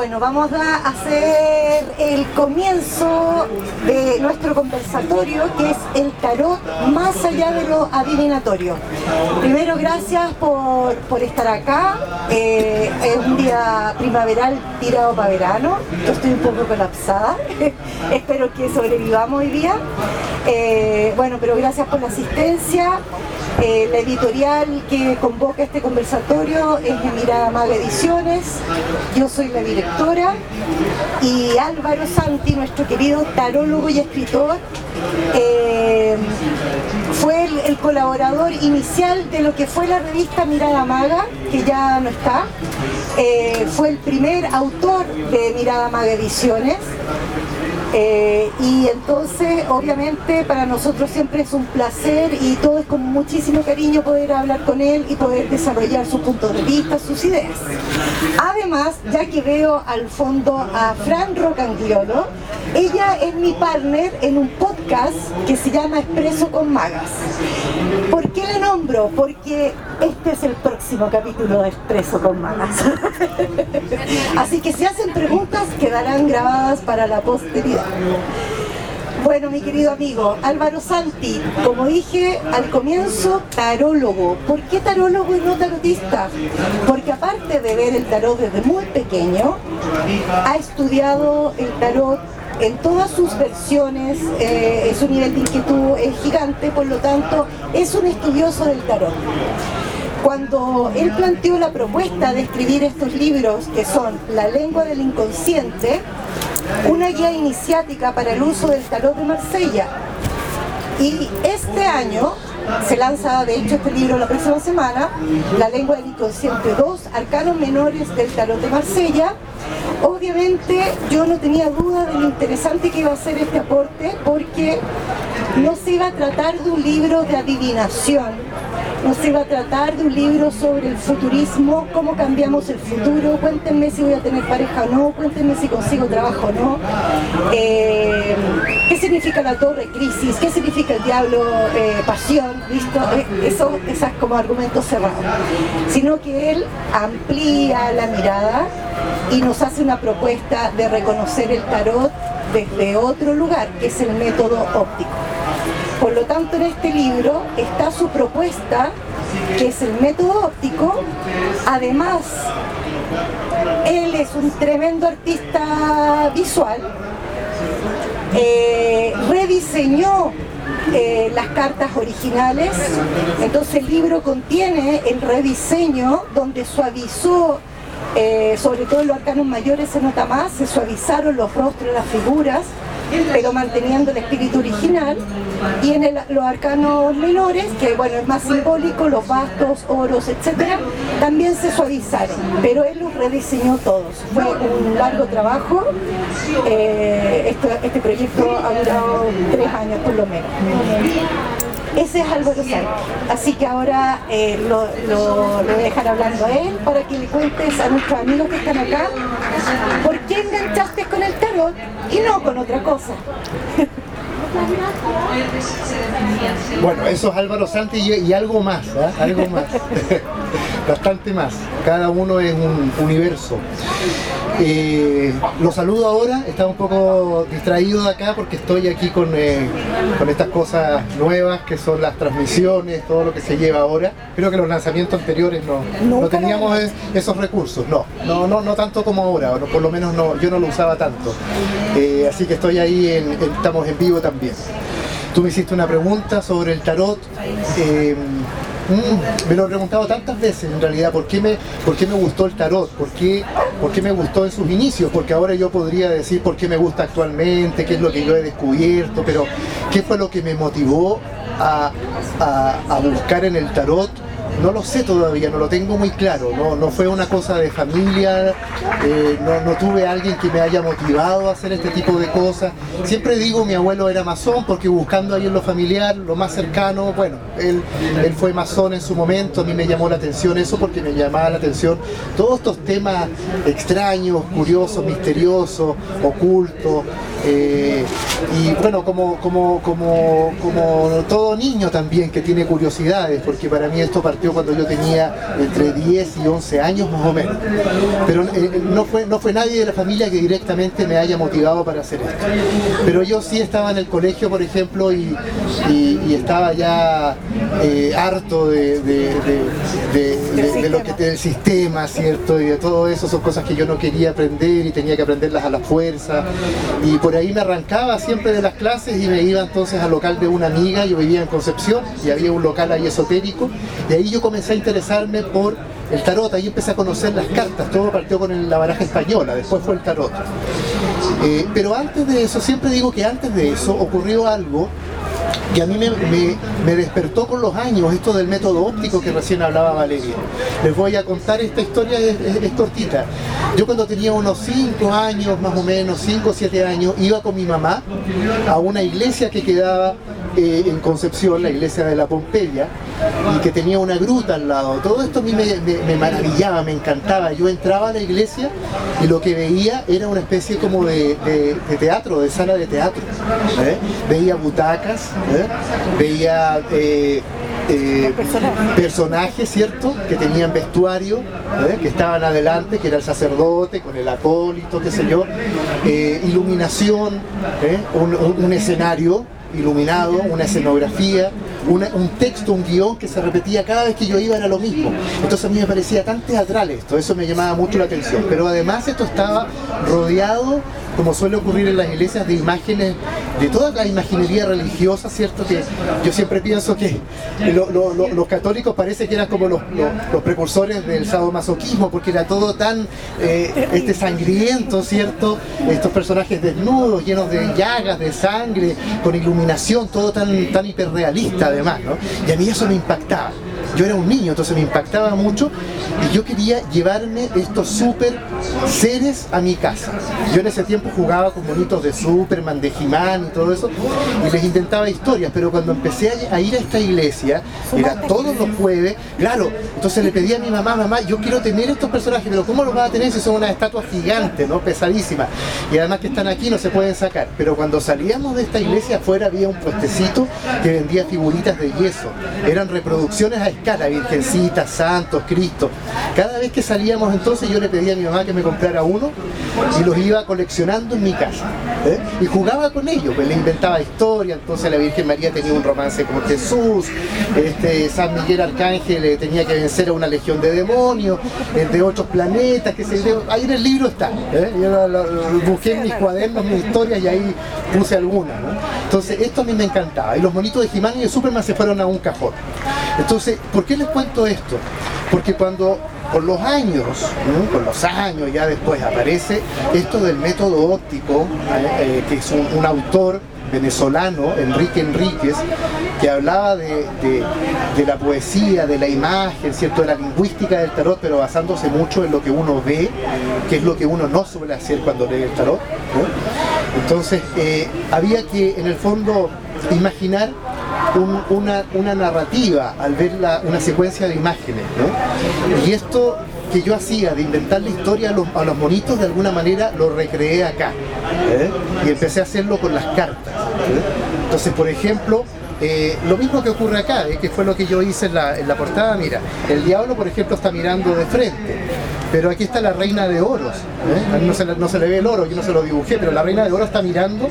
Bueno, vamos a hacer el comienzo de nuestro conversatorio que es el tarot más allá de lo adivinatorio. Primero, gracias por, estar acá. Eh, es un día primaveral tirado para verano. Yo estoy un poco colapsada. Espero que sobrevivamos hoy día. Eh, bueno, pero gracias por la asistencia. Eh, la editorial que convoca este conversatorio es Mirada Maga Ediciones. Yo soy la directora y Álvaro Santi, nuestro querido tarólogo y escritor, eh, fue el, colaborador inicial de lo que fue la revista Mirada Maga, que ya no está. Eh, fue el primer autor de Mirada Maga Ediciones. Eh, y entonces, obviamente, para nosotros siempre es un placer y todo es con muchísimo cariño poder hablar con él y poder desarrollar sus puntos de vista, sus ideas. Además, ya que veo al fondo a Fran Rocangliolo, ella es mi partner en un podcast que se llama Expreso con Magas. ¿Por qué la nombro? Porque este es el próximo capítulo de Expreso con Magas. Así que si hacen preguntas, quedarán grabadas para la posteridad. Bueno, mi querido amigo, Álvaro Santi, como dije al comienzo, tarólogo. ¿Por qué tarólogo y no tarotista? Porque aparte de ver el tarot desde muy pequeño, ha estudiado el tarot en todas sus versiones, eh, su nivel de inquietud es gigante, por lo tanto es un estudioso del tarot. Cuando él planteó la propuesta de escribir estos libros que son La lengua del inconsciente, una guía iniciática para el uso del tarot de Marsella. Y este año se lanza, de hecho, este libro la próxima semana, La lengua del inconsciente 2, Arcanos menores del tarot de Marsella. Obviamente yo no tenía duda de lo interesante que iba a ser este aporte porque no se iba a tratar de un libro de adivinación, no se iba a tratar de un libro sobre el futurismo, cómo cambiamos el futuro, cuéntenme si voy a tener pareja o no, cuéntenme si consigo trabajo o no, eh, qué significa la torre crisis, qué significa el diablo eh, pasión, ¿listo? Eh, eso, esas como argumentos cerrados, sino que él amplía la mirada y nos hace una propuesta de reconocer el tarot desde otro lugar, que es el método óptico. Por lo tanto, en este libro está su propuesta, que es el método óptico. Además, él es un tremendo artista visual. Eh, rediseñó eh, las cartas originales, entonces el libro contiene el rediseño donde suavizó eh, sobre todo los arcanos mayores se nota más, se suavizaron los rostros, las figuras, pero manteniendo el espíritu original. Y en los arcanos menores, que bueno, es más simbólico, los bastos, oros, etcétera, también se suavizaron, pero él los rediseñó todos. Fue un largo trabajo. Este, este proyecto ha durado tres años por lo menos. Ese es Álvaro Santi. Así que ahora eh, lo, voy a dejar hablando a él para que le cuentes a nuestros amigos que están acá por qué enganchaste con el tarot y no con otra cosa. Bueno, eso es Álvaro Santi y, algo más, ¿ah? algo más, bastante más. Cada uno es un universo. Eh, lo saludo ahora, estaba un poco distraído de acá porque estoy aquí con, eh, con estas cosas nuevas que son las transmisiones, todo lo que se lleva ahora. Creo que los lanzamientos anteriores no, no teníamos esos recursos, no, no, no, no tanto como ahora, por lo menos no, yo no lo usaba tanto. Eh, así que estoy ahí, estamos en vivo también. Tú me hiciste una pregunta sobre el tarot. Mm, me lo he preguntado tantas veces en realidad, ¿por qué me, por qué me gustó el tarot? ¿Por qué, ¿Por qué me gustó en sus inicios? Porque ahora yo podría decir por qué me gusta actualmente, qué es lo que yo he descubierto, pero ¿qué fue lo que me motivó a buscar en el tarot no lo sé todavía, no lo tengo muy claro, no, no fue una cosa de familia, eh, no, tuve alguien que me haya motivado a hacer este tipo de cosas. Siempre digo mi abuelo era masón porque buscando ahí en lo familiar, lo más cercano, bueno, él, él fue masón en su momento, a mí me llamó la atención eso porque me llamaba la atención todos estos temas extraños, curiosos, misteriosos, ocultos. Eh, y bueno, como, como, como, como todo niño también que tiene curiosidades, porque para mí esto partió cuando yo tenía entre 10 y 11 años más o menos. Pero eh, no, fue, no fue nadie de la familia que directamente me haya motivado para hacer esto. Pero yo sí estaba en el colegio, por ejemplo, y, estaba ya eh, harto de, lo que del sistema, ¿cierto? Y de todo eso son cosas que yo no quería aprender y tenía que aprenderlas a la fuerza. Y por ahí me arrancaba siempre de las clases y me iba entonces al local de una amiga, yo vivía en Concepción y había un local ahí esotérico, y ahí yo comencé a interesarme por el tarot, ahí empecé a conocer las cartas, todo partió con la baraja española, después fue el tarot. Eh, pero antes de eso, siempre digo que antes de eso ocurrió algo que a mí me, despertó con los años esto del método óptico que recién hablaba Valeria. Les voy a contar esta historia, es, es cortita. Yo cuando tenía unos 5 años, más o menos, 5 o 7 años, iba con mi mamá a una iglesia que quedaba eh, en Concepción, la iglesia de la Pompeya, y que tenía una gruta al lado. Todo esto a mí me, maravillaba, me encantaba. Yo entraba a la iglesia y lo que veía era una especie como de, teatro, de sala de teatro. ¿eh? Veía butacas, ¿eh? veía personajes. ¿cierto? Que tenían vestuario, que estaban adelante, que era el sacerdote con el acólito, qué sé yo, iluminación, un, escenario iluminado, una escenografía, un texto, un guion que se repetía cada vez que yo iba era lo mismo. Entonces a mí me parecía tan teatral esto, eso me llamaba mucho la atención. Pero además esto estaba rodeado como suele ocurrir en las iglesias, de imágenes, de toda la imaginería religiosa, ¿cierto? Que yo siempre pienso que los católicos parece que eran como los, precursores del sadomasoquismo, porque era todo tan eh, este sangriento, ¿cierto? Estos personajes desnudos, llenos de llagas, de sangre, con iluminación, todo tan, tan hiperrealista además, ¿no? Y a mí eso me impactaba yo era un niño, entonces me impactaba mucho y yo quería llevarme estos super seres a mi casa. Yo en ese tiempo jugaba con bonitos de Superman, de He-Man y todo eso y les intentaba historias, pero cuando empecé a ir a esta iglesia, era todos los jueves, claro, entonces le pedí a mi mamá, mamá, yo quiero tener estos personajes, pero ¿cómo los va a tener si son unas estatuas gigantes, ¿no? pesadísimas? Y además que están aquí no se pueden sacar. Pero cuando salíamos de esta iglesia afuera había un puestecito que vendía figuritas de yeso. Eran reproducciones a la Virgencita, Santos, Cristo. Cada vez que salíamos entonces yo le pedía a mi mamá que me comprara uno y los iba coleccionando en mi casa. ¿eh? Y jugaba con ellos, pues le inventaba historia, entonces la Virgen María tenía un romance con Jesús, este, San Miguel Arcángel eh, tenía que vencer a una legión de demonios, eh, de otros planetas, que se, ahí en el libro está. Yo busqué en mis cuadernos mis historias y ahí puse algunas. Entonces esto a mí me encantaba. Y los monitos de Jimán y de Superman se fueron a un cajón. Entonces, ¿por qué les cuento esto? Porque cuando con los años, con los años ya después aparece esto del método óptico, eh, que es un, autor venezolano, Enrique Enríquez, que hablaba de, la poesía, de la imagen, ¿cierto? de la lingüística del tarot, pero basándose mucho en lo que uno ve, que es lo que uno no suele hacer cuando lee el tarot. Entonces, eh, había que en el fondo imaginar una, narrativa al ver una secuencia de imágenes. Y esto que yo hacía de inventar la historia a los, a monitos, de alguna manera lo recreé acá. ¿eh? Y empecé a hacerlo con las cartas. ¿eh? Entonces, por ejemplo, eh, lo mismo que ocurre acá, que fue lo que yo hice en la, en la, portada, mira, el diablo por ejemplo está mirando de frente, pero aquí está la reina de oros, no se, no, se, le ve el oro, yo no se lo dibujé, pero la reina de oro está mirando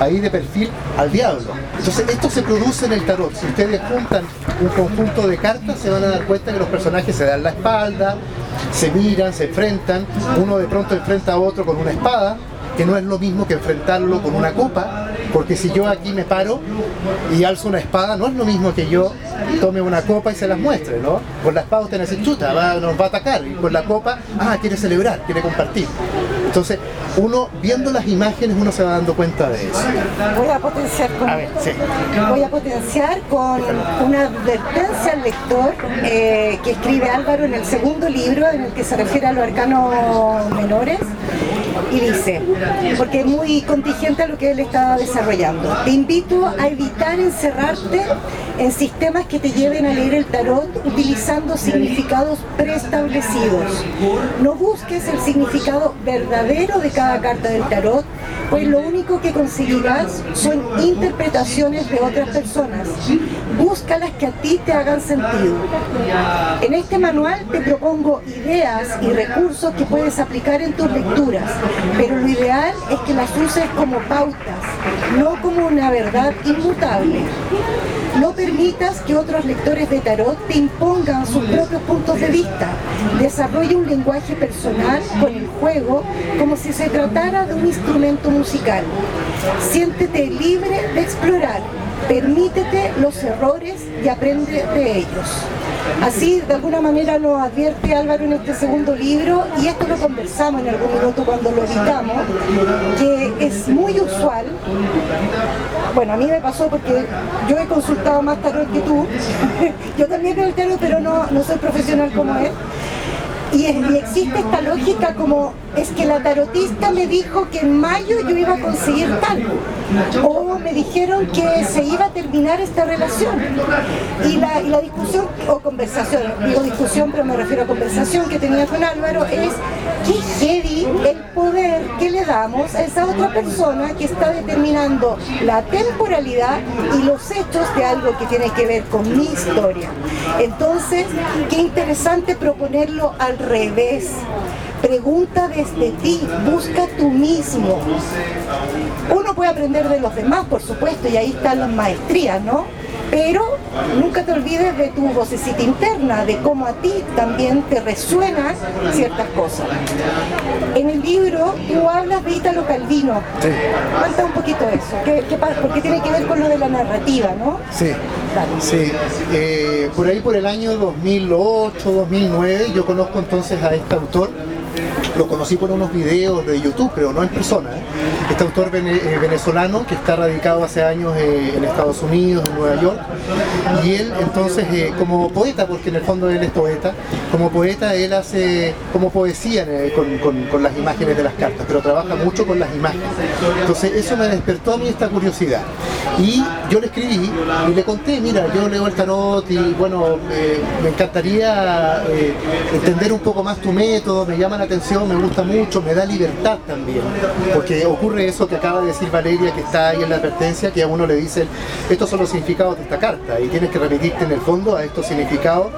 ahí de perfil al diablo. Entonces esto se produce en el tarot. Si ustedes juntan un conjunto de cartas se van a dar cuenta que los personajes se dan la espalda, se miran, se enfrentan, uno de pronto enfrenta a otro con una espada, que no es lo mismo que enfrentarlo con una copa, porque si yo aquí me paro y alzo una espada, no es lo mismo que yo tome una copa y se las muestre, ¿no? Con la espada usted dice, chuta, nos va a atacar, y con la copa, ah, quiere celebrar, quiere compartir. Entonces, uno viendo las imágenes uno se va dando cuenta de eso. Voy a potenciar con, voy a potenciar con una advertencia al lector eh, que escribe Álvaro en el segundo libro en el que se refiere a los arcanos menores y dice, porque es muy contingente a lo que él está desarrollando, te invito a evitar encerrarte en sistemas que te lleven a leer el tarot utilizando significados preestablecidos. No busques el significado verdadero de cada carta del tarot, pues lo único que conseguirás son interpretaciones de otras personas. Busca las que a ti te hagan sentido. En este manual te propongo ideas y recursos que puedes aplicar en tus lecturas, pero lo ideal es que las uses como pautas, no como una verdad inmutable. No permitas que otros lectores de tarot te impongan sus propios puntos de vista. Desarrolla un lenguaje personal con el juego como si se tratara de un instrumento musical. Siéntete libre de explorar. Permítete los errores y aprende de ellos. Así, de alguna manera, nos advierte Álvaro en este segundo libro, y esto lo conversamos en algún minuto cuando lo editamos, que es muy usual. Bueno, a mí me pasó porque yo he consultado más tarot que tú. yo también veo el tarot, pero no, no soy profesional como él. Y, existe esta lógica como es que la tarotista me dijo que en mayo yo iba a conseguir tal o me dijeron que se iba a terminar esta relación y la, discusión o conversación, digo discusión pero me refiero a conversación que tenía con Álvaro es qué heavy el poder que le damos a esa otra persona que está determinando la temporalidad y los hechos de algo que tiene que ver con mi historia. Entonces, qué interesante proponerlo al revés. Pregunta desde ti, busca tú mismo. Uno puede aprender de los demás, por supuesto, y ahí están las maestrías, ¿no? Pero nunca te olvides de tu vocecita interna, de cómo a ti también te resuenan ciertas cosas. En el libro tú hablas de Italo Calvino. Sí. Cuenta un poquito eso. ¿Qué, qué pasa? Porque tiene que ver con lo de la narrativa, ¿no? Sí. Sí. Eh, por ahí por el año 2008, 2009, yo conozco entonces a este autor lo conocí por unos videos de YouTube, pero no en persona. ¿eh? Este autor eh, venezolano que está radicado hace años eh, en Estados Unidos, en Nueva York, y él entonces como poeta, porque en el fondo él es poeta, como poeta él hace como poesía con, las imágenes de las cartas, pero trabaja mucho con las imágenes. Entonces eso me despertó a mí esta curiosidad. Y yo le escribí y le conté, mira, yo leo el tarot y bueno, me encantaría entender un poco más tu método, me llama la atención me gusta mucho, me da libertad también, porque ocurre eso que acaba de decir Valeria, que está ahí en la advertencia, que a uno le dicen, estos son los significados de esta carta, y tienes que remitirte en el fondo a estos significados.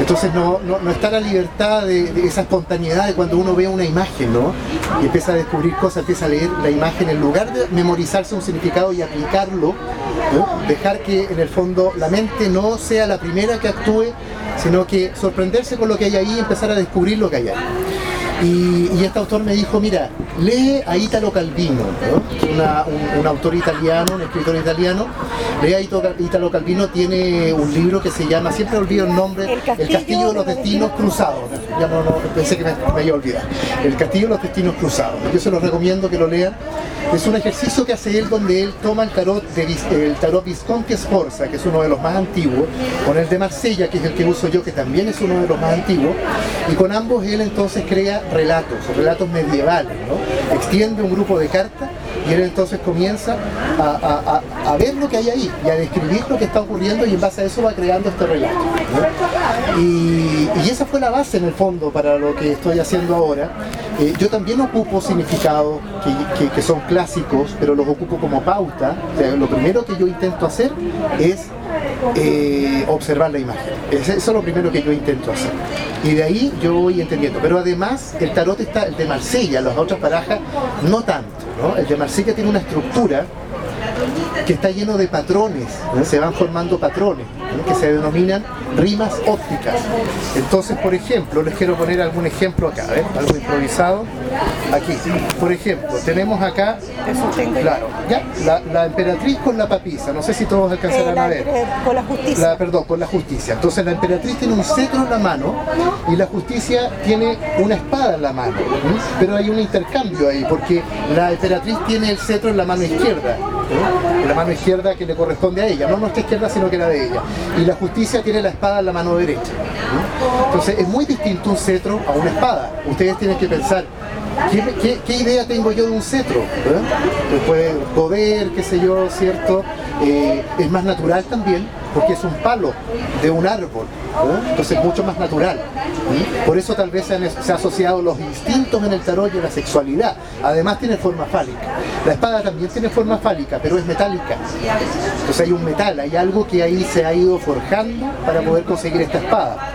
Entonces no, no, está la libertad de, esa espontaneidad de cuando uno ve una imagen, ¿no? Y empieza a descubrir cosas, empieza a leer la imagen, en lugar de memorizarse un significado y aplicarlo, dejar que en el fondo la mente no sea la primera que actúe, sino que sorprenderse con lo que hay ahí y empezar a descubrir lo que hay ahí. Y, este autor me dijo, mira, lee a Italo Calvino, un, autor italiano, un escritor italiano. Lee a Italo Calvino, tiene un libro que se llama, siempre olvido el nombre, El Castillo, de los Destinos Cruzados. Ya no, pensé que me, me iba a olvidar. El Castillo de los Destinos Cruzados. Yo se los recomiendo que lo lean. Es un ejercicio que hace él donde él toma el tarot, de, el tarot Visconti Sforza, que es uno de los más antiguos, con el de Marsella, que es el que uso yo, que también es uno de los más antiguos, y con ambos él entonces crea relatos, relatos medievales, ¿no? Extiende un grupo de cartas y él entonces comienza a, ver lo que hay ahí y a describir lo que está ocurriendo y en base a eso va creando este relato. Y, esa fue la base en el fondo para lo que estoy haciendo ahora. Eh, yo también ocupo significados que, son clásicos, pero los ocupo como pauta. lo primero que yo intento hacer es eh, observar la imagen. Eso es lo primero que yo intento hacer. Y de ahí yo voy entendiendo. Pero además el tarot está, el de Marsella, las otras barajas, no tanto. El de Marsella tiene una estructura que está lleno de patrones, se van formando patrones que se denominan rimas ópticas. Entonces, por ejemplo, les quiero poner algún ejemplo acá, algo improvisado. Aquí, por ejemplo, tenemos acá, claro, ya, la, emperatriz con la papisa, no sé si todos alcanzarán a ver. Con la justicia. perdón, con la justicia. Entonces la emperatriz tiene un cetro en la mano y la justicia tiene una espada en la mano. Pero hay un intercambio ahí, porque la emperatriz tiene el cetro en la mano izquierda la mano izquierda que le corresponde a ella, no nuestra izquierda sino que la de ella. Y la justicia tiene la espada en la mano derecha. Entonces es muy distinto un cetro a una espada. Ustedes tienen que pensar, ¿qué, idea tengo yo de un cetro? Después poder, qué sé yo, ¿cierto? Eh, es más natural también porque es un palo de un árbol, entonces es mucho más natural. Por eso tal vez se han, asociado los instintos en el tarot y la sexualidad. Además tiene forma fálica. La espada también tiene forma fálica, pero es metálica. Entonces hay un metal, hay algo que ahí se ha ido forjando para poder conseguir esta espada.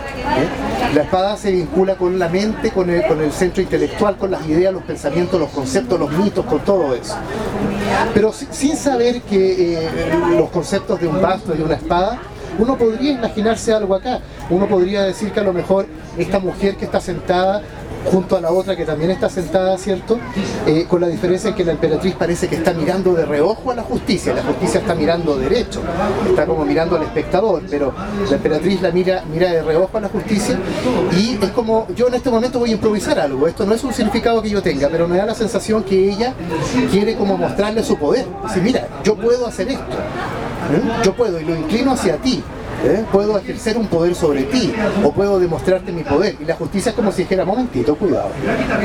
La espada se vincula con la mente, con el, con el centro intelectual, con las ideas, los pensamientos, los conceptos, los mitos, con todo eso. Pero sin saber que eh, los conceptos de un basto y de una espada uno podría imaginarse algo acá. Uno podría decir que a lo mejor esta mujer que está sentada junto a la otra que también está sentada, ¿cierto? Eh, con la diferencia en que la emperatriz parece que está mirando de reojo a la justicia, la justicia está mirando derecho, está como mirando al espectador, pero la emperatriz la mira, mira de reojo a la justicia y es como, yo en este momento voy a improvisar algo, esto no es un significado que yo tenga, pero me da la sensación que ella quiere como mostrarle su poder, decir, mira, yo puedo hacer esto, ¿eh? yo puedo y lo inclino hacia ti, ¿Eh? puedo ejercer un poder sobre ti o puedo demostrarte mi poder. Y la justicia es como si dijera, momentito, cuidado.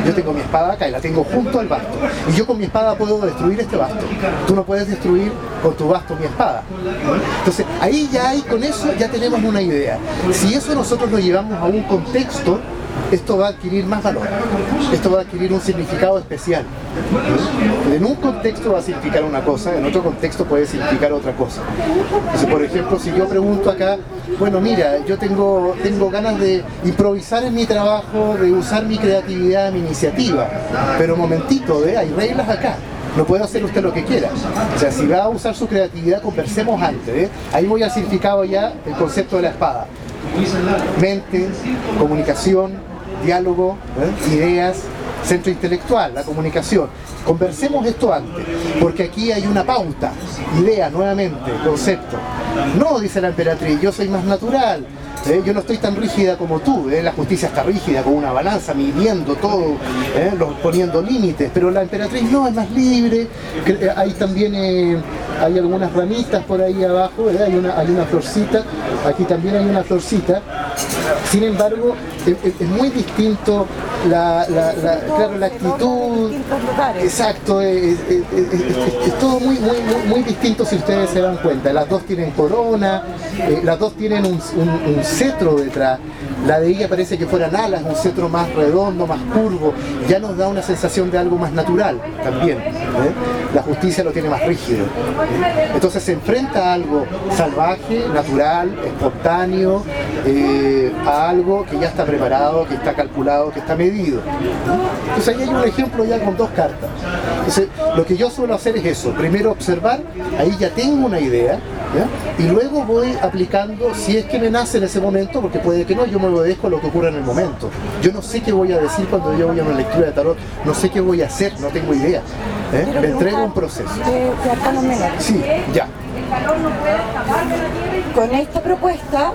Yo tengo mi espada acá y la tengo junto al basto. Y yo con mi espada puedo destruir este basto. Tú no puedes destruir con tu basto mi espada. Entonces, ahí ya hay, con eso ya tenemos una idea. Si eso nosotros lo llevamos a un contexto, esto va a adquirir más valor, esto va a adquirir un significado especial. En un contexto va a significar una cosa, en otro contexto puede significar otra cosa. Entonces, por ejemplo, si yo pregunto acá, bueno, mira, yo tengo, tengo ganas de improvisar en mi trabajo, de usar mi creatividad, mi iniciativa, pero momentito, ¿eh? hay reglas acá no puede hacer usted lo que quiera. O sea, si va a usar su creatividad, conversemos antes. ¿eh? Ahí voy al significado ya el concepto de la espada. Mente, comunicación, diálogo, ¿eh? ideas, centro intelectual, la comunicación. Conversemos esto antes, porque aquí hay una pauta, idea nuevamente, concepto. No, dice la emperatriz, yo soy más natural, ¿eh? yo no estoy tan rígida como tú, ¿eh? la justicia está rígida, con una balanza, midiendo todo, ¿eh? poniendo límites, pero la emperatriz no, es más libre, hay también hay algunas ramitas por ahí abajo, hay, una, hay una florcita, aquí también hay una florcita, sin embargo, es, muy distinto la, claro, la actitud. Exacto, es, todo muy, muy, muy, distinto si ustedes se dan cuenta. Las dos tienen corona, eh, las dos tienen un, cetro detrás. La de ella parece que fueran alas, un cetro más redondo, más curvo. Ya nos da una sensación de algo más natural también. ¿eh? La justicia lo tiene más rígido. Entonces se enfrenta a algo salvaje, natural, espontáneo, eh, a algo que ya está preparado, que está calculado, que está medido. Entonces ahí hay un ejemplo ya con dos cartas. Lo que yo suelo hacer es eso, primero observar, ahí ya tengo una idea, y luego voy aplicando, si es que me nace en ese momento, porque puede que no, yo me obedezco a lo que ocurra en el momento. Yo no sé qué voy a decir cuando yo voy a una lectura de tarot, no sé qué voy a hacer, no tengo idea. ¿eh? Me entrego un proceso. Sí, ya con esta propuesta,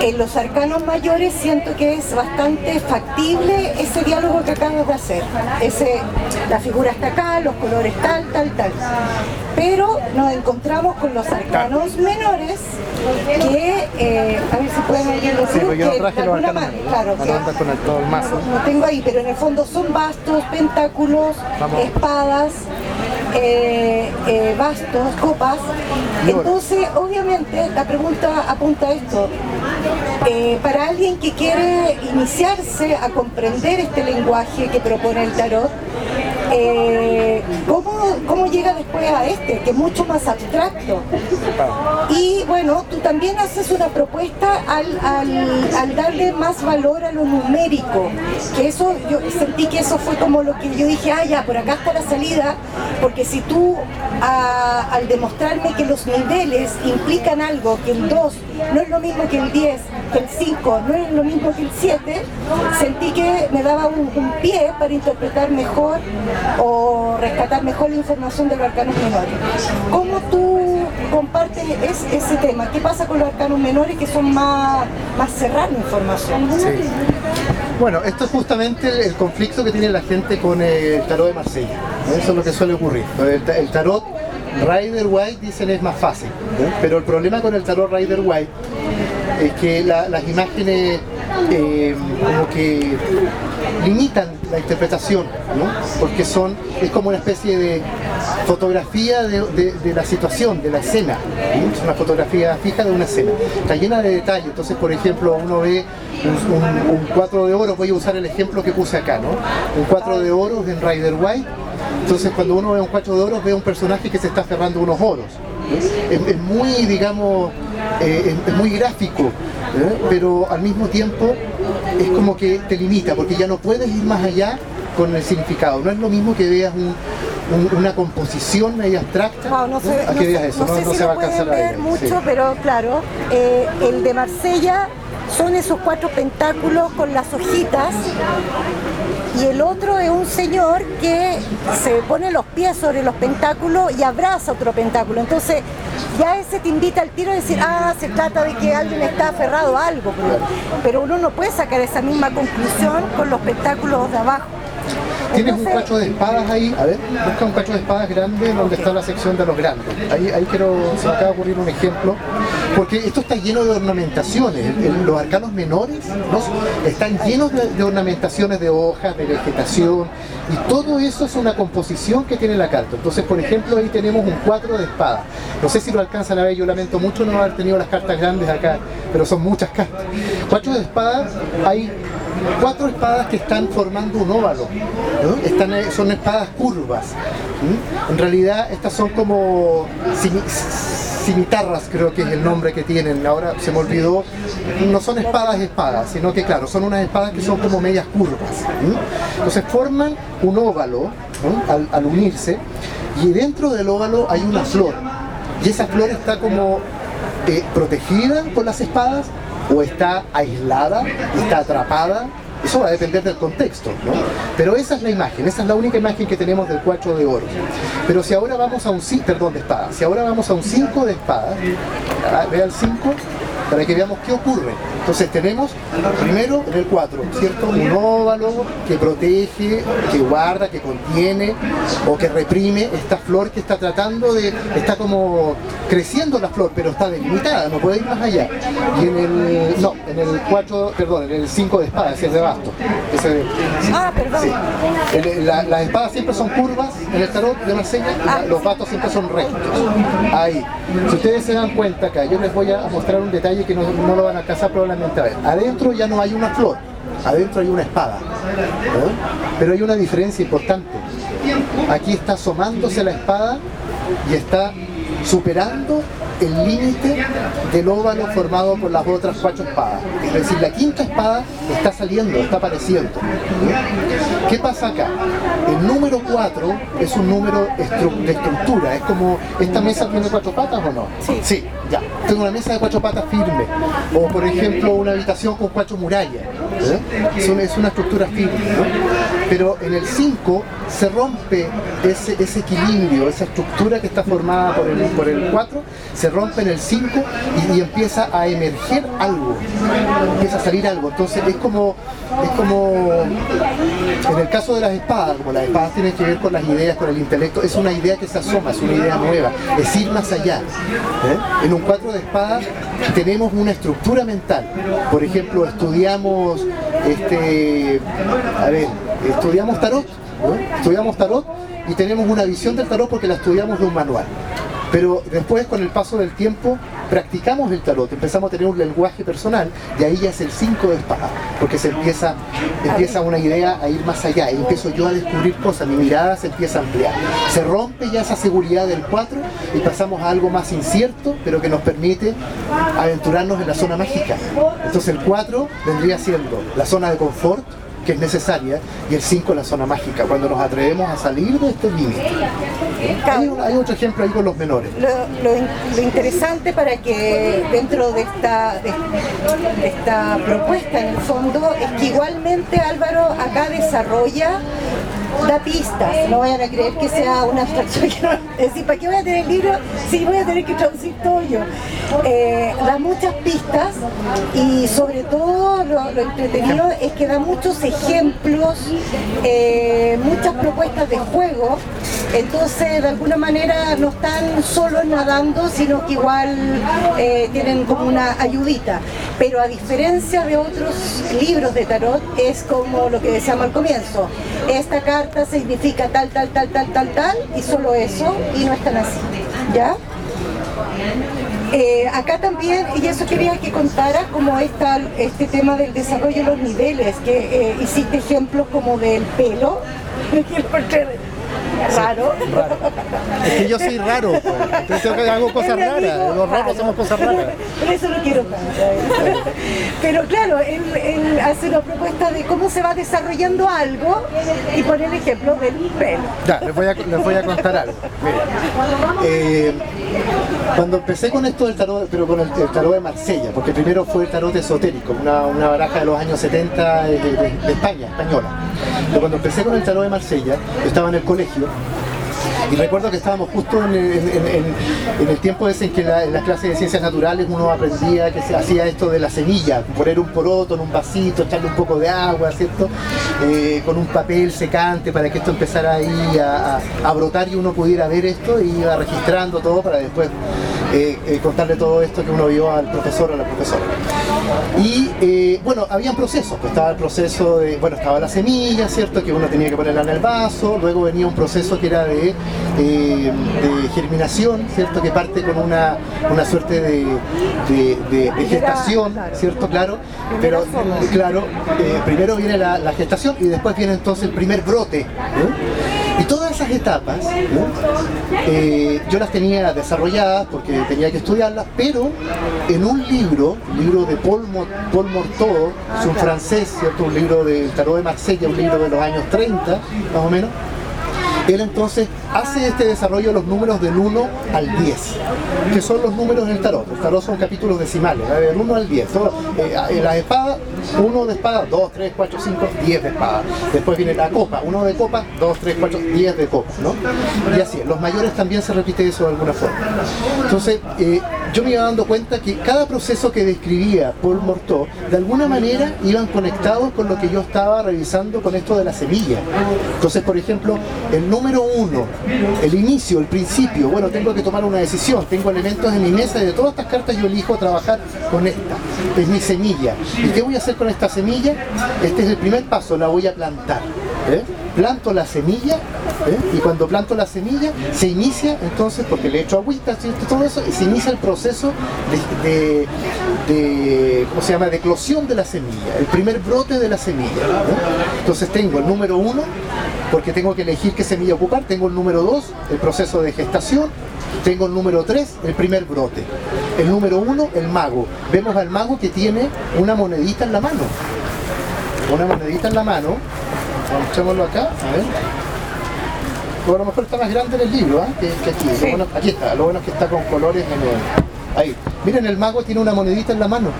en los arcanos mayores siento que es bastante factible ese diálogo que acabas de hacer. Ese, la figura está acá, los colores tal, tal, tal. Pero nos encontramos con los arcanos menores que, eh, a ver si pueden ver los sí, pues yo no traje los arcanos claro, con el, todo el mazo. No, tengo ahí, pero en el fondo son bastos, pentáculos, espadas, eh, eh, bastos, copas. Entonces, obviamente, la pregunta apunta a esto. Eh, para alguien que quiere iniciarse a comprender este lenguaje que propone el tarot, eh, ¿cómo, llega después a este, que es mucho más abstracto? Y bueno, tú también haces una propuesta al, darle más valor a lo numérico, que eso, yo sentí que eso fue como lo que yo dije, ah, ya, por acá está la salida, porque si tú al demostrarme que los niveles implican algo, que el 2 no es lo mismo que el 10, que el 5 no es lo mismo que el 7, sentí que me daba un, pie para interpretar mejor o rescatar mejor la información de los arcanos menores. ¿Cómo tú compartes ese tema? ¿Qué pasa con los arcanos menores que son más, más cerrar la información? Bueno, esto es justamente el, conflicto que tiene la gente con el tarot de Marsella. Eso es lo que suele ocurrir. el tarot Rider White dicen es más fácil, pero el problema con el tarot Rider White es que las imágenes eh, como que limitan la interpretación, ¿no? porque son, es como una especie de fotografía de, la situación, de la escena, es una fotografía fija de una escena, está llena de detalles, entonces por ejemplo uno ve un, un, cuatro de oro, voy a usar el ejemplo que puse acá, ¿no? un cuatro de oro en Rider White, entonces cuando uno ve un cuatro de oro ve un personaje que se está cerrando unos oros, es, muy, digamos, eh, es, muy gráfico, ¿eh? pero al mismo tiempo es como que te limita, porque ya no puedes ir más allá con el significado. No es lo mismo que veas una composición medio abstracta no, sé, a que veas eso, no, se va a alcanzar a ver mucho, pero claro, eh, el de Marsella son esos cuatro pentáculos con las hojitas y el otro es un señor que se pone los pies sobre los pentáculos y abraza otro pentáculo. Entonces, ya ese te invita al tiro a decir, ah, se trata de que alguien está aferrado a algo, pero uno no puede sacar esa misma conclusión con los pentáculos de abajo. Tienes un cacho de espadas ahí, a ver, busca un cacho de espadas grande donde está la sección de los grandes. Ahí, ahí quiero, se me acaba de ocurrir un ejemplo, porque esto está lleno de ornamentaciones. los arcanos menores están llenos de, ornamentaciones de hojas, de vegetación, y todo eso es una composición que tiene la carta. Entonces, por ejemplo, ahí tenemos un cuatro de espadas. No sé si lo alcanzan a ver, yo lamento mucho no haber tenido las cartas grandes acá, pero son muchas cartas. Cuatro de espadas, hay cuatro espadas que están formando un óvalo. Eh, son espadas curvas. En realidad estas son como cimitarras creo que es el nombre que tienen, ahora se me olvidó, no son espadas espadas, sino que claro, son unas espadas que son como medias curvas. Entonces forman un óvalo al, unirse y dentro del óvalo hay una flor y esa flor está como eh, protegida por las espadas o está aislada, está atrapada. Eso va a depender del contexto, ¿no? Pero esa es la imagen, esa es la única imagen que tenemos del 4 de oro. Pero si ahora vamos a un 5, perdón, de espada, si ahora vamos a un 5 de espada, vea el 5, para que veamos qué ocurre. Entonces tenemos primero en el 4, ¿cierto? Un óvalo que protege, que guarda, que contiene o que reprime esta flor que está tratando de, está como creciendo la flor, pero está delimitada, no puede ir más allá. Y en el, no, en el 4, perdón, en el 5 de espada, ese es de basto. ah, perdón. las espadas siempre son curvas en el tarot de seña, ah, los bastos siempre son rectos. Ahí. Si ustedes se dan cuenta acá, yo les voy a mostrar un detalle que no, lo van a alcanzar probablemente a ver. Adentro ya no hay una flor, adentro hay una espada. Pero hay una diferencia importante. Aquí está asomándose la espada y está superando el límite del óvalo formado por las otras cuatro espadas. Es decir, la quinta espada está saliendo, está apareciendo. ¿Qué pasa acá? El número 4 es un número de estructura, es como, ¿esta mesa tiene cuatro patas o no? Sí. ya. Tengo una mesa de cuatro patas firme. O por ejemplo una habitación con cuatro murallas. Es, una, estructura firme. Pero en el 5 se rompe ese, equilibrio, esa estructura que está formada por el, por el 4, se rompe en el 5 y, empieza a emerger algo, empieza a salir algo. Entonces es como, es como en el caso de las espadas, como las espadas tienen que ver con las ideas, con el intelecto, es una idea que se asoma, es una idea nueva, es ir más allá. ¿eh? En un 4 de espadas tenemos una estructura mental. Por ejemplo, estudiamos este, a ver, estudiamos tarot, estudiamos tarot y tenemos una visión del tarot porque la estudiamos de un manual. Pero después, con el paso del tiempo, practicamos el tarot, empezamos a tener un lenguaje personal y ahí ya es el 5 de espada, porque se empieza, empieza una idea a ir más allá y empiezo yo a descubrir cosas, mi mirada se empieza a ampliar. Se rompe ya esa seguridad del 4 y pasamos a algo más incierto, pero que nos permite aventurarnos en la zona mágica. Entonces el 4 vendría siendo la zona de confort, que es necesaria, y el 5 es la zona mágica, cuando nos atrevemos a salir de este límite. Hay, otro ejemplo ahí con los menores. Lo, interesante para que dentro de esta, de esta propuesta en el fondo es que igualmente Álvaro acá desarrolla da pistas, no vayan a creer que sea una abstracción. es decir, ¿para qué voy a tener el libro si voy a tener que traducir todo yo? Eh, da muchas pistas y sobre todo lo, entretenido es que da muchos ejemplos, eh, muchas propuestas de juego Entonces, de alguna manera no están solo nadando, sino que igual eh, tienen como una ayudita. Pero a diferencia de otros libros de tarot, es como lo que decíamos al comienzo. Esta carta significa tal, tal, tal, tal, tal, tal, y solo eso, y no están así. ¿Ya? Eh, acá también, y eso quería que contara cómo está este tema del desarrollo de los niveles, que eh, hiciste ejemplos como del pelo, raro. Es que yo soy raro, pues. tengo que hago cosas raras. Los raros hacemos cosas raras. Por eso lo quiero tanto. Pero claro, él, hace una propuesta de cómo se va desarrollando algo y pone el ejemplo del pelo. Ya, les voy a, les voy a contar algo. Eh, cuando empecé con esto del tarot, pero con el, tarot de Marsella, porque primero fue el tarot esotérico, una, baraja de los años 70 de, España, española. Pero cuando empecé con el tarot de Marsella, estaba en el colegio y recuerdo que estábamos justo en el, tiempo ese en que en las clases de ciencias naturales uno aprendía que se hacía esto de la semilla, poner un poroto en un vasito, echarle un poco de agua, ¿cierto? Eh, con un papel secante para que esto empezara ahí a, brotar y uno pudiera ver esto y iba registrando todo para después eh, eh, contarle todo esto que uno vio al profesor o a la profesora. Y bueno, habían procesos, pues estaba el proceso de, bueno, estaba la semilla, ¿cierto? Que uno tenía que ponerla en el vaso, luego venía un proceso que era de eh, de germinación, ¿cierto? Que parte con una, suerte de, gestación, ¿cierto? Claro, pero claro, eh, primero viene la, gestación y después viene entonces el primer brote. Y todas esas etapas eh, yo las tenía desarrolladas porque tenía que estudiarlas, pero en un libro, libro de Paul, Paul Morteau, es un francés, ¿cierto? un libro del Tarot de Marsella, un libro de los años 30, más o menos, él entonces hace este desarrollo de los números del 1 al 10, que son los números del tarot. El tarot son capítulos decimales, del 1 al 10. Eh, la espada, 1 de espada, 2, 3, 4, 5, 10 de espada. Después viene la copa, 1 de copa, 2, 3, 4, 10 de copa. ¿no? Y así, los mayores también se repite eso de alguna forma. Entonces, eh, yo me iba dando cuenta que cada proceso que describía Paul Morteau, de alguna manera iban conectados con lo que yo estaba revisando con esto de la semilla. Entonces, por ejemplo, el número uno, el inicio, el principio, bueno, tengo que tomar una decisión, tengo elementos en mi mesa y de todas estas cartas yo elijo trabajar con esta, es mi semilla. ¿Y qué voy a hacer con esta semilla? Este es el primer paso, la voy a plantar. ¿eh? Planto la semilla ¿eh? y cuando planto la semilla se inicia entonces, porque le echo agüita, todo eso, y se inicia el proceso de, ¿cómo se llama?, eclosión de la semilla, el primer brote de la semilla. Entonces tengo el número uno, porque tengo que elegir qué semilla ocupar. Tengo el número 2, el proceso de gestación. Tengo el número 3, el primer brote. El número 1, el mago. Vemos al mago que tiene una monedita en la mano. Una monedita en la mano. Echémoslo acá, a ver. a lo mejor está más grande en el libro ¿eh? que, aquí. aquí está, lo bueno es que está con colores en el... Ahí. Miren, el mago tiene una monedita en la mano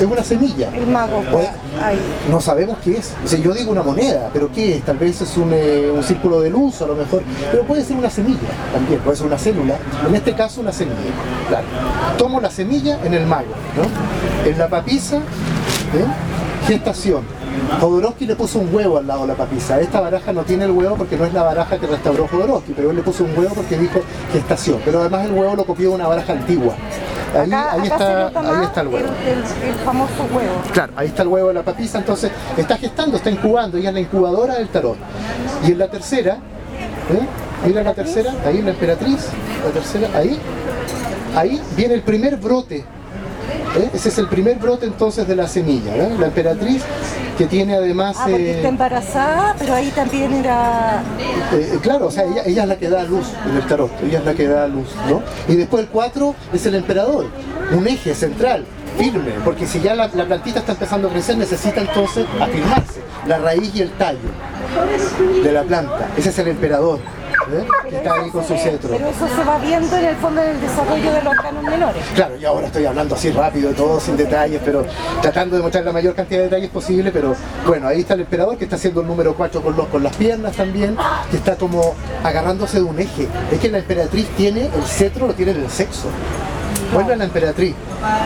es una semilla. El mago. No sabemos qué es. O yo digo una moneda, pero ¿qué es? Tal vez es eh, un, círculo de luz a lo mejor, pero puede ser una semilla también, puede ser una célula. En este caso una semilla. Claro. Tomo la semilla en el mago, ¿no? En la papisa, ¿eh? gestación. Jodorowsky le puso un huevo al lado de la papisa. Esta baraja no tiene el huevo porque no es la baraja que restauró Jodorowsky, pero él le puso un huevo porque dijo gestación. Pero además el huevo lo copió de una baraja antigua. Ahí, está, ahí está el huevo. El, famoso huevo. Claro, ahí está el huevo de la papisa, entonces está gestando, está incubando, ella es la incubadora del tarot. Y en la tercera, ¿eh? mira la tercera, ahí la emperatriz, la tercera, ahí, ahí viene el primer brote ¿Eh? Ese es el primer brote entonces de la semilla, la emperatriz que tiene además... Ah, porque está eh, embarazada, pero ahí también era... Eh, claro, o sea, ella, es la que da luz en el tarot, ella es la que da luz, ¿no? Y después el 4 es el emperador, un eje central, firme, porque si ya la, la, plantita está empezando a crecer, necesita entonces afirmarse, la raíz y el tallo de la planta, ese es el emperador. ¿Eh? que está ahí con su cetro. Pero eso se va viendo en el fondo del desarrollo de los canos menores. Claro, y ahora estoy hablando así rápido, todo sin detalles, pero tratando de mostrar la mayor cantidad de detalles posible, pero bueno, ahí está el emperador que está haciendo el número 4 con, los, con las piernas también, que está como agarrándose de un eje. Es que la emperatriz tiene, el cetro lo tiene en el sexo. Vuelve a la emperatriz.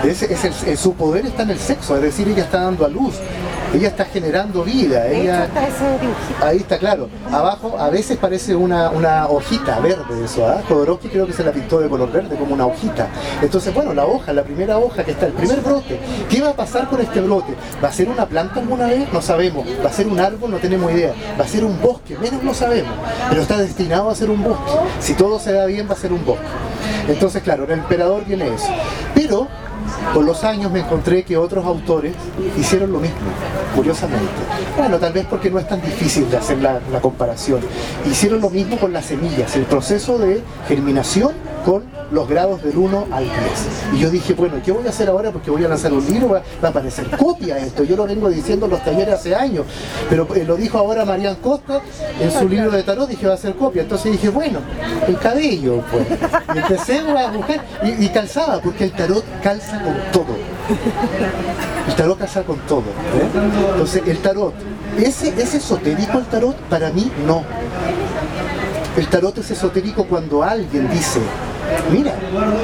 Es, es su poder está en el sexo, es decir, ella está dando a luz ella está generando vida. Ella, ahí está claro. Abajo a veces parece una, hojita verde eso, ¿ah? Jodorowsky creo que se la pintó de color verde como una hojita. Entonces, bueno, la hoja, la primera hoja que está, el primer brote. ¿Qué va a pasar con este brote? ¿Va a ser una planta alguna vez? No sabemos. ¿Va a ser un árbol? No tenemos idea. ¿Va a ser un bosque? Menos no sabemos. Pero está destinado a ser un bosque. Si todo se da bien, va a ser un bosque. Entonces, claro, el emperador tiene eso. Pero con los años me encontré que otros autores hicieron lo mismo, curiosamente. Bueno, tal vez porque no es tan difícil de hacer la, la comparación. Hicieron lo mismo con las semillas, el proceso de germinación con los grados del 1 al 10. Y yo dije, bueno, ¿qué voy a hacer ahora? Porque voy a lanzar un libro, va, a aparecer copia esto. Yo lo vengo diciendo en los talleres hace años, pero eh, lo dijo ahora Marian Costa en su libro de tarot, dije, va a ser copia. Entonces dije, bueno, el cabello, pues. Y empecé a buscar y, calzaba, porque el tarot calza con todo. El tarot calza con todo. ¿eh? Entonces, el tarot, ¿ese, ¿es esotérico el tarot? Para mí, no. El tarot es esotérico cuando alguien dice, mira,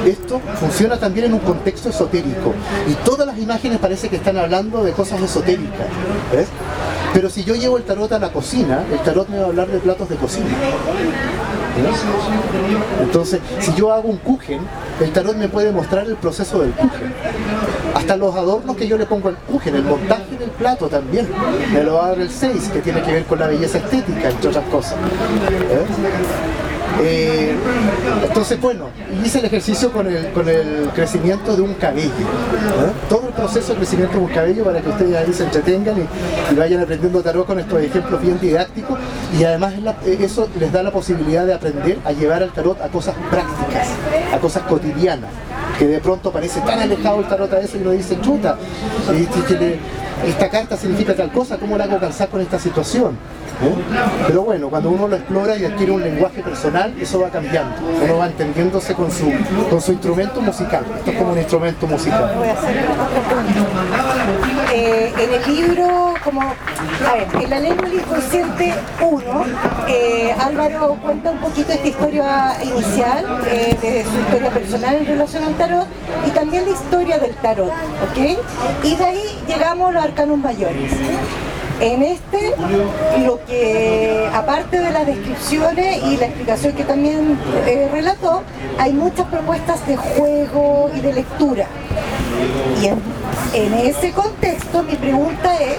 esto funciona también en un contexto esotérico. Y todas las imágenes parece que están hablando de cosas esotéricas. ¿ves? Pero si yo llevo el tarot a la cocina, el tarot me va a hablar de platos de cocina. Entonces, si yo hago un kuchen, el tarot me puede mostrar el proceso del kuchen. Hasta los adornos que yo le pongo al kuchen, el montaje del plato también. Me lo va a dar el 6, que tiene que ver con la belleza estética, entre otras cosas. Eh, entonces, bueno, hice el ejercicio con el, con el crecimiento de un cabello. Todo el proceso de crecimiento de un cabello para que ustedes ahí se entretengan y, vayan aprendiendo tarot con estos ejemplos bien didácticos. Y además eso les da la posibilidad de aprender a llevar al tarot a cosas prácticas, a cosas cotidianas que de pronto parece tan alejado el tarot a eso y uno dice, chuta, esta carta significa tal cosa, ¿cómo la hago calzar con esta situación? Pero bueno, cuando uno lo explora y adquiere un lenguaje personal, eso va cambiando. Uno va entendiéndose con su, con su instrumento musical. Esto es como un instrumento musical. Voy a. Eh, en el libro, como, a ver, en la lengua inconsciente 1, eh, Álvaro cuenta un poquito esta historia inicial, eh, de su historia personal en relación al tarot, y también la historia del tarot, ¿ok? Y de ahí llegamos a los arcanos mayores. En este, lo que, aparte de las descripciones y la explicación que también eh, relató, hay muchas propuestas de juego y de lectura. Y en ese contexto, mi pregunta es,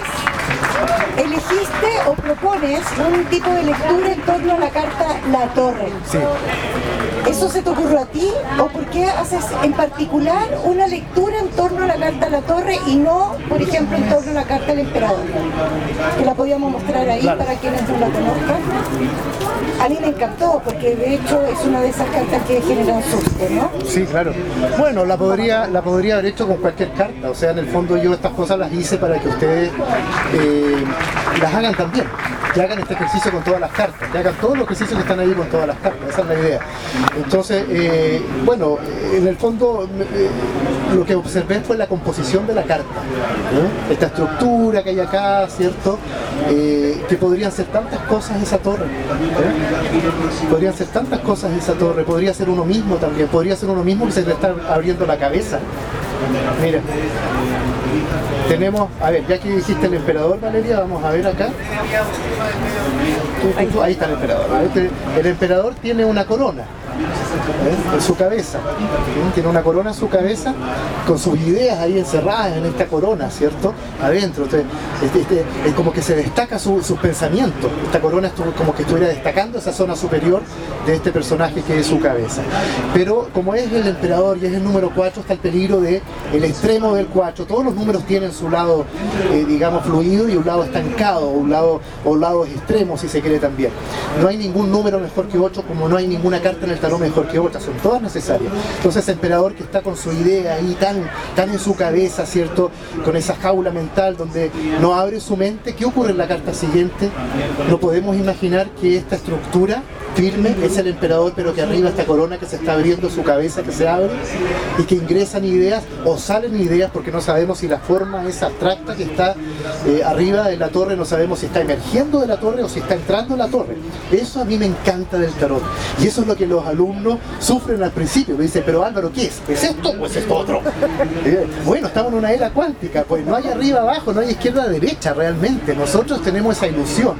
elegiste o propones un tipo de lectura en torno a la carta La Torre. Sí. ¿Eso se te ocurrió a ti o por qué haces en particular una lectura en torno a la carta La Torre y no, por ejemplo, en torno a la carta del Emperador? Que la podíamos mostrar ahí para quienes no la conozcan. A mí me encantó porque de hecho es una de esas cartas que generan susto, ¿no? Sí, claro. Bueno, la podría, la podría haber hecho con cualquier carta. O sea, en el fondo yo estas cosas las hice para que ustedes eh, las hagan también, que hagan este ejercicio con todas las cartas, que hagan todos los ejercicios que están ahí con todas las cartas, esa es la idea. Entonces, eh, bueno, en el fondo eh, lo que observé fue la composición de la carta, esta estructura que hay acá, ¿cierto? que podrían ser tantas cosas esa torre, podrían ser tantas cosas esa torre, podría ser uno mismo también, podría ser uno mismo que se le está abriendo la cabeza. Mira, tenemos, a ver, ya que dijiste el emperador, Valeria, vamos a ver acá. Ahí está el emperador. Este, el emperador tiene una corona en su cabeza. Tiene una corona en su cabeza con sus ideas ahí encerradas en esta corona, ¿cierto? Adentro. Este, este, es como que se destaca sus pensamientos. Esta corona es como que estuviera destacando esa zona superior de este personaje que es su cabeza. Pero como es el emperador y es el número 4, está el peligro de el extremo del 4. Todos los números tienen su lado, eh, digamos, fluido y un lado estancado, un lado, o lados extremos, si se quiere también. No hay ningún número mejor que 8, como no hay ninguna carta en el tarot mejor que otra, son todas necesarias. Entonces, emperador que está con su idea ahí tan, tan en su cabeza, ¿cierto? Con esa jaula mental donde no abre su mente, ¿qué ocurre en la carta siguiente? No podemos imaginar que esta estructura firme, es el emperador, pero que arriba esta corona que se está abriendo, su cabeza que se abre y que ingresan ideas o salen ideas porque no sabemos si la forma es abstracta que está eh, arriba de la torre, no sabemos si está emergiendo de la torre o si está entrando en la torre. Eso a mí me encanta del tarot y eso es lo que los alumnos sufren al principio. Me dicen, pero Álvaro, ¿qué es? ¿Es esto o es esto otro? Eh, bueno, estamos en una era cuántica, pues no hay arriba abajo, no hay izquierda derecha realmente. Nosotros tenemos esa ilusión,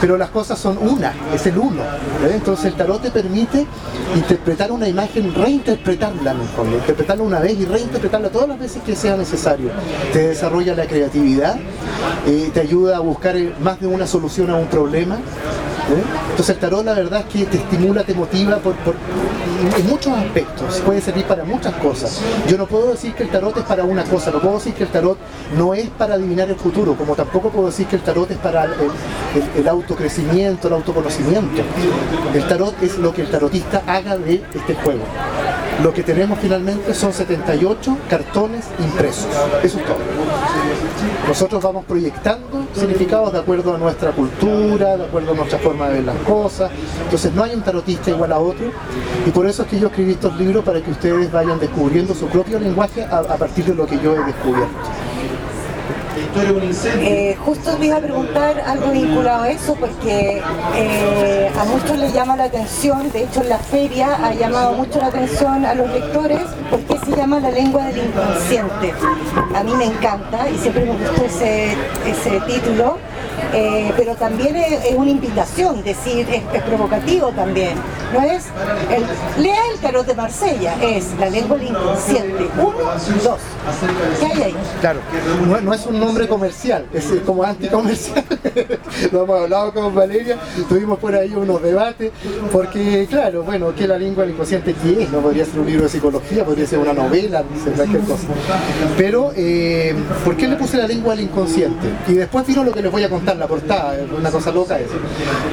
pero las cosas son una, es el uno. Entonces el tarot te permite interpretar una imagen, reinterpretarla fondo, interpretarla una vez y reinterpretarla todas las veces que sea necesario. Te desarrolla la creatividad, eh, te ayuda a buscar eh, más de una solución a un problema. Entonces el tarot la verdad es que te estimula, te motiva por, en muchos aspectos, puede servir para muchas cosas. Yo no puedo decir que el tarot es para una cosa, no puedo decir que el tarot no es para adivinar el futuro, como tampoco puedo decir que el tarot es para el autocrecimiento, el autoconocimiento. El tarot es lo que el tarotista haga de este juego. Lo que tenemos finalmente son 78 cartones impresos. Eso es todo. Nosotros vamos proyectando significados de acuerdo a nuestra cultura, de acuerdo a nuestra forma de ver las cosas. Entonces no hay un tarotista igual a otro. Y por eso es que yo escribí estos libros para que ustedes vayan descubriendo su propio lenguaje a, partir de lo que yo he descubierto. Eh, justo me iba a preguntar algo vinculado a eso porque eh, a muchos les llama la atención, de hecho en la feria ha llamado mucho la atención a los lectores porque se llama la lengua del inconsciente. A mí me encanta y siempre me gustó ese, ese título eh, pero también es, una invitación, decir, es, provocativo también. No es, el, lea el tarot de Marsella, es la lengua del inconsciente. Uno, dos. ¿Qué hay ahí? Claro, no, es un nombre comercial, es como anticomercial. Lo hemos hablado con Valeria, tuvimos por ahí unos debates, porque claro, bueno, ¿qué la lengua del inconsciente qué es? No podría ser un libro de psicología, podría ser una novela, cualquier cosa. Pero, eh, ¿por qué le puse la lengua al inconsciente? Y después vino lo que les voy a contar portada, una cosa loca eso.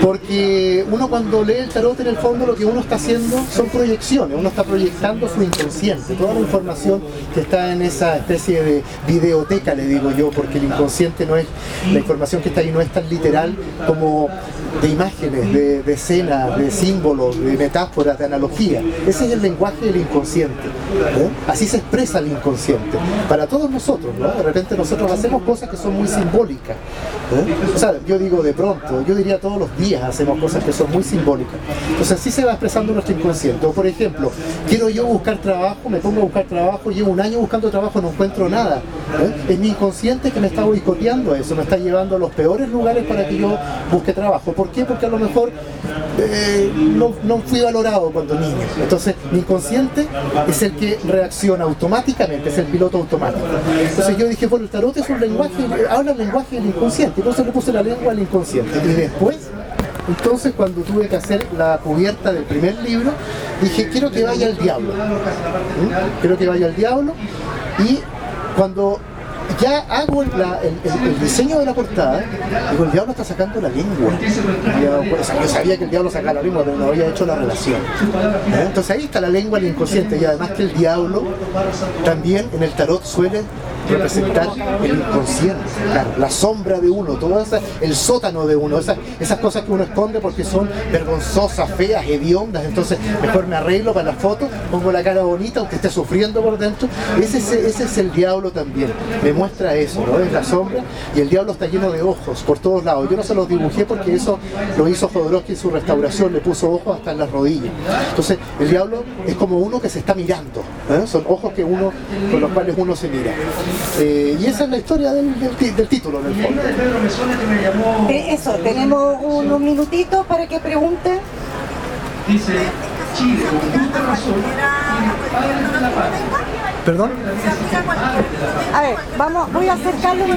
Porque uno cuando lee el tarot en el fondo lo que uno está haciendo son proyecciones, uno está proyectando su inconsciente, toda la información que está en esa especie de videoteca, le digo yo, porque el inconsciente no es, la información que está ahí no es tan literal como de imágenes, de, escenas, de símbolos, de metáforas, de analogías. Ese es el lenguaje del inconsciente. ¿eh? Así se expresa el inconsciente. Para todos nosotros, ¿no? De repente nosotros hacemos cosas que son muy simbólicas. ¿eh? Sea, yo digo de pronto, yo diría todos los días hacemos cosas que son muy simbólicas. Entonces así se va expresando nuestro inconsciente. O por ejemplo, quiero yo buscar trabajo, me pongo a buscar trabajo, llevo un año buscando trabajo, no encuentro nada. ¿eh? Es mi inconsciente que me está boicoteando eso, me está llevando a los peores lugares para que yo busque trabajo. ¿Por qué? Porque a lo mejor eh, no, no, fui valorado cuando niño. Entonces, mi inconsciente es el que reacciona automáticamente, es el piloto automático. Entonces yo dije, bueno, el tarot es un lenguaje, habla el lenguaje del inconsciente, entonces le puse la lengua al inconsciente. Y después, entonces cuando tuve que hacer la cubierta del primer libro, dije, quiero que vaya el diablo. ¿Mm? Quiero que vaya el diablo. Y cuando ya hago el, diseño de la portada, digo, el diablo está sacando la lengua. Yo, sabía que el diablo sacaba la lengua, pero no había hecho la relación. ¿Eh? Entonces ahí está la lengua del inconsciente, y además que el diablo también en el tarot suele representar el inconsciente, la sombra de uno, todo el sótano de uno, esas, esas cosas que uno esconde porque son vergonzosas, feas, hediondas, entonces mejor me arreglo para la foto, pongo la cara bonita, aunque esté sufriendo por dentro, ese, ese es el diablo también, me muestra eso, ¿no? es la sombra y el diablo está lleno de ojos por todos lados, yo no se los dibujé porque eso lo hizo Jodorowsky en su restauración, le puso ojos hasta en las rodillas, entonces el diablo es como uno que se está mirando, ¿eh? son ojos que uno, con los cuales uno se mira. Eh, y esa es la historia del, título, del fondo. Eh, eso, tenemos unos minutitos para que pregunten. Dice Chile, ¿Perdón? A ver, vamos, voy a acercarlo a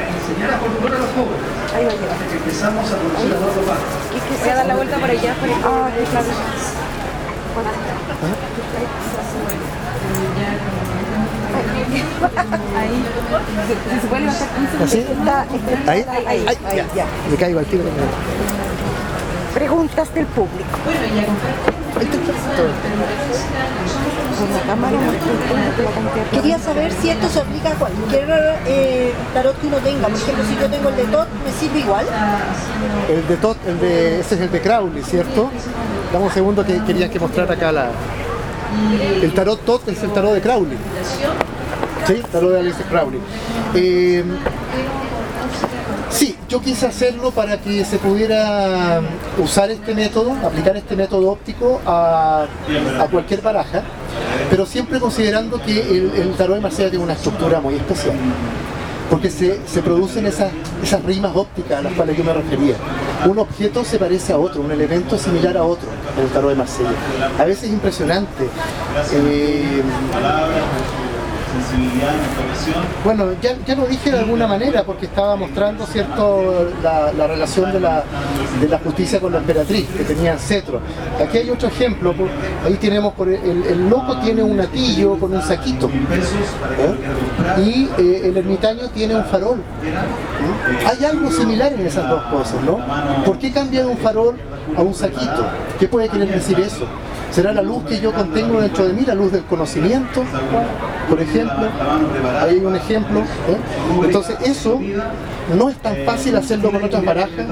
enseñar a cultura a los jóvenes. Ahí va a llegar. Empezamos a producir a dos ¿Y que se da la vuelta por allá? Por ah, claro. ¿Así? Ahí, ahí, ahí, ya. Me caigo al tiro. preguntas del público. Quería saber si esto se aplica a cualquier eh, tarot que uno tenga. Por ejemplo, si yo tengo el de Tot, ¿me sirve igual? El de Tot, el de, ese es el de Crowley, ¿cierto? Dame un segundo que quería que mostrara acá la... El tarot Tot es el tarot de Crowley. Sí, tarot de Alice Crowley. Eh, sí, yo quise hacerlo para que se pudiera usar este método, aplicar este método óptico a, a cualquier baraja, pero siempre considerando que el, el tarot de Marsella tiene una estructura muy especial porque se, se, producen esas, esas rimas ópticas a las cuales yo me refería. Un objeto se parece a otro, un elemento similar a otro en el tarot de Marsella. A veces es impresionante. Eh, bueno, ya, ya, lo dije de alguna manera porque estaba mostrando cierto la, la relación de la, de la, justicia con la emperatriz, que tenía cetro. Aquí hay otro ejemplo, ahí tenemos, por el, el loco tiene un atillo con un saquito ¿eh? y eh, el ermitaño tiene un farol. ¿eh? Hay algo similar en esas dos cosas, ¿no? ¿Por qué cambia de un farol a un saquito? ¿Qué puede querer decir eso? ¿Será la luz que yo contengo dentro de mí, la luz del conocimiento, por ejemplo? Hay un ejemplo. ¿eh? Entonces eso no es tan fácil hacerlo con otras barajas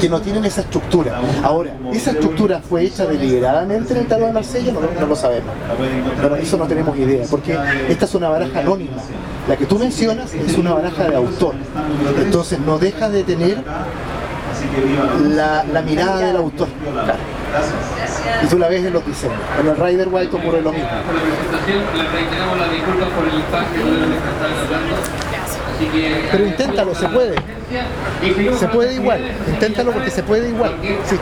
que no tienen esa estructura. Ahora, ¿esa estructura fue hecha deliberadamente en el tarot de Marsella? No, lo sabemos. Pero eso no tenemos idea, porque esta es una baraja anónima. La que tú mencionas es una baraja de autor. Entonces no deja de tener la, mirada del autor. Y tú la ves en los diseños. En el Rider White ocurre lo mismo. Pero inténtalo, se puede. Se puede igual, inténtalo porque se puede igual. Sí.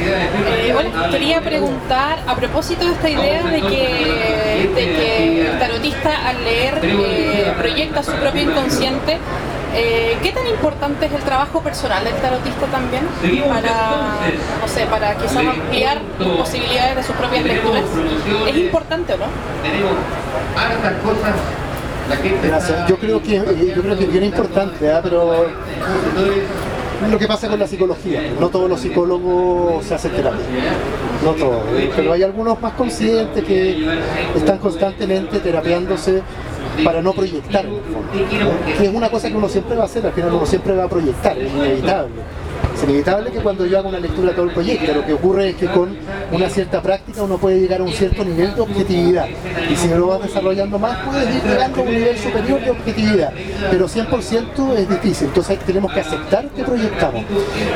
Eh, bueno, quería preguntar a propósito de esta idea de que, de que el tarotista al leer eh, proyecta su propio inconsciente. Eh, ¿Qué tan importante es el trabajo personal del tarotista también para, no sé, para quizás ampliar las posibilidades de sus propias lecturas? ¿Es importante o no? Tenemos hartas cosas Gracias. Yo creo que yo creo que es bien importante, ¿eh? pero lo que pasa con la psicología, no todos los psicólogos se hacen terapia, no todos, pero hay algunos más conscientes que están constantemente terapiándose para no proyectar, que es una cosa que uno siempre va a hacer, al final uno siempre va a proyectar, es inevitable. Es inevitable que cuando yo haga una lectura de todo el proyecto, lo que ocurre es que con una cierta práctica uno puede llegar a un cierto nivel de objetividad. Y si lo vas desarrollando más, puedes ir llegando a un nivel superior de objetividad. Pero 100% es difícil, entonces tenemos que aceptar que proyectamos.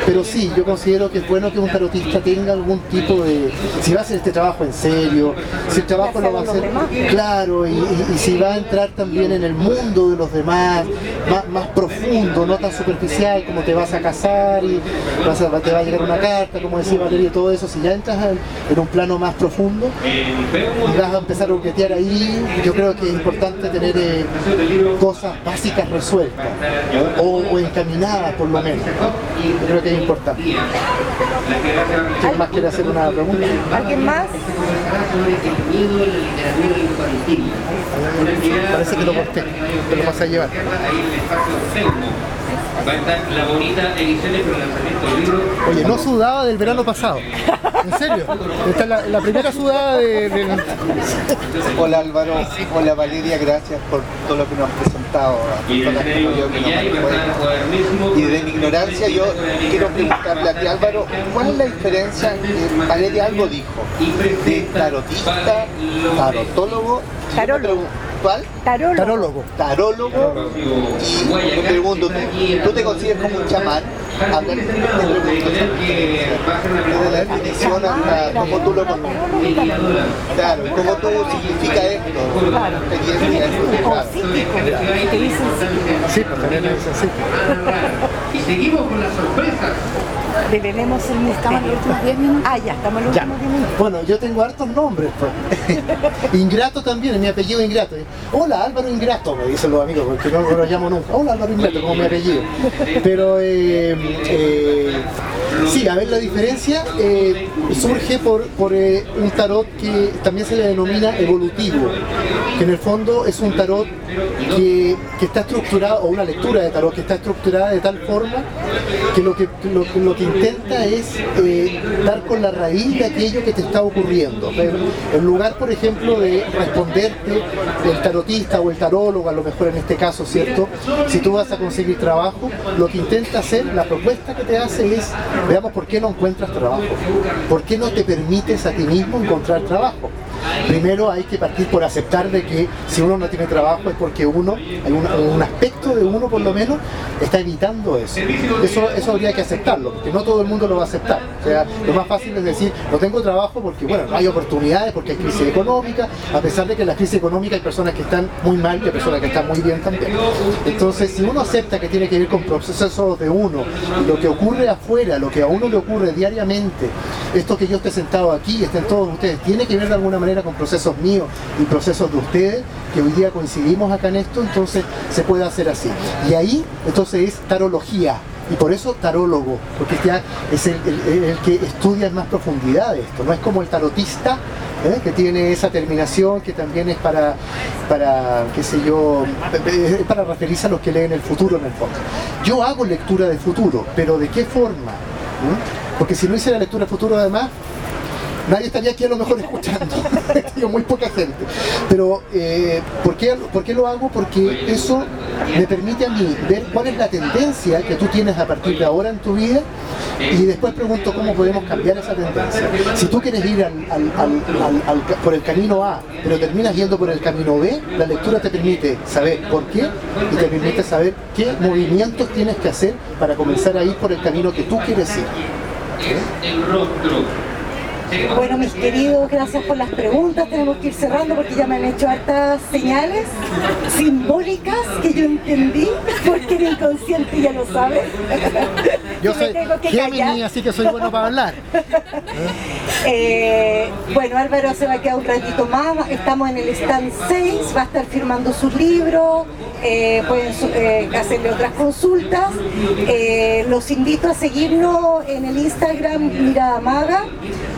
Pero sí, yo considero que es bueno que un tarotista tenga algún tipo de... Si va a hacer este trabajo en serio, si el trabajo lo va a hacer claro, y, y, y si va a entrar también en el mundo de los demás, más, más profundo, no tan superficial como te vas a casar y vas a, te va a llegar una carta, como decía Valeria, todo eso, si ya entras en, en, un plano más profundo y vas a empezar a buquetear ahí, yo creo que es importante tener eh, cosas básicas resueltas o, o, encaminadas por lo menos. Yo creo que es importante. ¿Quién más quiere hacer una pregunta? ¿Alguien más? Parece que lo corté, te lo vas a llevar. Va a estar la bonita edición de lanzamiento del libro. Oye, no sudaba del verano pasado. ¿En serio? Esta es la, la primera sudada de, de, Hola Álvaro, hola Valeria, gracias por todo lo que nos has presentado. Y, que de mi ignorancia yo quiero preguntarle a ti Álvaro, ¿cuál es la diferencia? Eh, Valeria algo dijo, de tarotista, tarotólogo, Tarólogo. ¿Cuál? Tarólogo. Tarólogo. Tarólogo. Y pregunto, ¿tú te consideras como un chamán? A ver, te pregunto, desde la definición hasta cómo tú lo conoces. Claro, cómo tú significa esto. Claro. Sí, pues también es así. Y seguimos con las sorpresas. Debemos el Estamos en los últimos 10 minutos. Ah, ya, estamos en los Ya. últimos 10 Bueno, yo tengo hartos nombres, pues. Ingrato también, mi apellido Ingrato. Hola Álvaro Ingrato, me dicen los amigos, porque no, lo llamo nunca. Hola Álvaro Ingrato, como mi apellido. Pero eh, eh, sí, a ver, la diferencia eh, surge por, por un tarot que también se le denomina evolutivo, que en el fondo es un tarot que, está estructurado, o una lectura de tarot que está estructurada de tal forma que lo que, lo, que intenta es dar con la raíz de aquello que te está ocurriendo. En lugar, por ejemplo, de responderte el tarotista o el tarólogo, a lo mejor en este caso, ¿cierto? Si tú vas a conseguir trabajo, lo que intenta hacer, la propuesta que te hace es, veamos por qué no encuentras trabajo, por qué no te permites a ti mismo encontrar trabajo. Primero hay que partir por aceptar de que si uno no tiene trabajo es porque uno, un, aspecto de uno por lo menos, está evitando eso. eso. Eso habría que aceptarlo, porque no todo el mundo lo va a aceptar. O sea, lo más fácil es decir, no tengo trabajo porque, bueno, no hay oportunidades, porque hay crisis económica, a pesar de que en la crisis económica hay personas que están muy mal y hay personas que están muy bien también. Entonces, si uno acepta que tiene que ver con procesos de uno, lo que ocurre afuera, lo que a uno le ocurre diariamente, esto que yo esté sentado aquí, estén todos ustedes, tiene que ver de alguna manera con procesos míos y procesos de ustedes, que hoy día coincidimos acá en esto, entonces se puede hacer así. Y ahí, entonces es tarología, y por eso tarólogo, porque ya es el, que estudia en más profundidad esto, no es como el tarotista ¿eh? que tiene esa terminación que también es para, para, qué sé yo, para referirse a los que leen el futuro en el fondo. Yo hago lectura del futuro, pero ¿de qué forma? ¿Mm? Porque si no hice la lectura del futuro además, nadie estaría aquí a lo mejor escuchando, muy poca gente. Pero eh, ¿por, qué, ¿por, qué, lo hago? Porque eso me permite a mí ver cuál es la tendencia que tú tienes a partir de ahora en tu vida y después pregunto cómo podemos cambiar esa tendencia. Si tú quieres ir por el camino A, pero terminas yendo por el camino B, la lectura te permite saber por qué y te permite saber qué movimientos tienes que hacer para comenzar a ir por el camino que tú quieres ir. El rostro bueno, mis queridos, gracias por las preguntas. Tenemos que ir cerrando porque ya me han hecho hartas señales simbólicas que yo entendí porque el inconsciente ya lo sabe. Yo soy Gemini, así que soy bueno para hablar. Eh, bueno, Álvaro se va a quedar un ratito más. Estamos en el stand 6, va a estar firmando su libro. Eh, pueden eh, hacerle otras consultas. los invito a seguirnos en el Instagram Mirada Maga.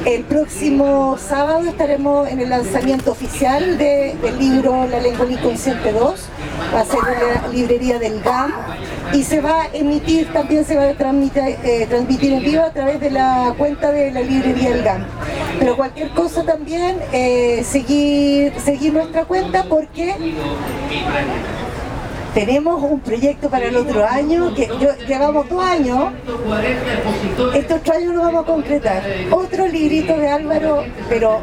El próximo sábado estaremos en el lanzamiento oficial del libro La lengua inconsciente 2. Va a ser en la librería del GAM y se va a emitir, también se va a transmitir, eh, transmitir en vivo a través de la cuenta de la librería del GAM. Pero cualquier cosa también, eh, seguir nuestra cuenta porque tenemos un proyecto para el otro año, que yo, llevamos dos años, este otro año lo vamos a concretar. Otro librito de Álvaro, pero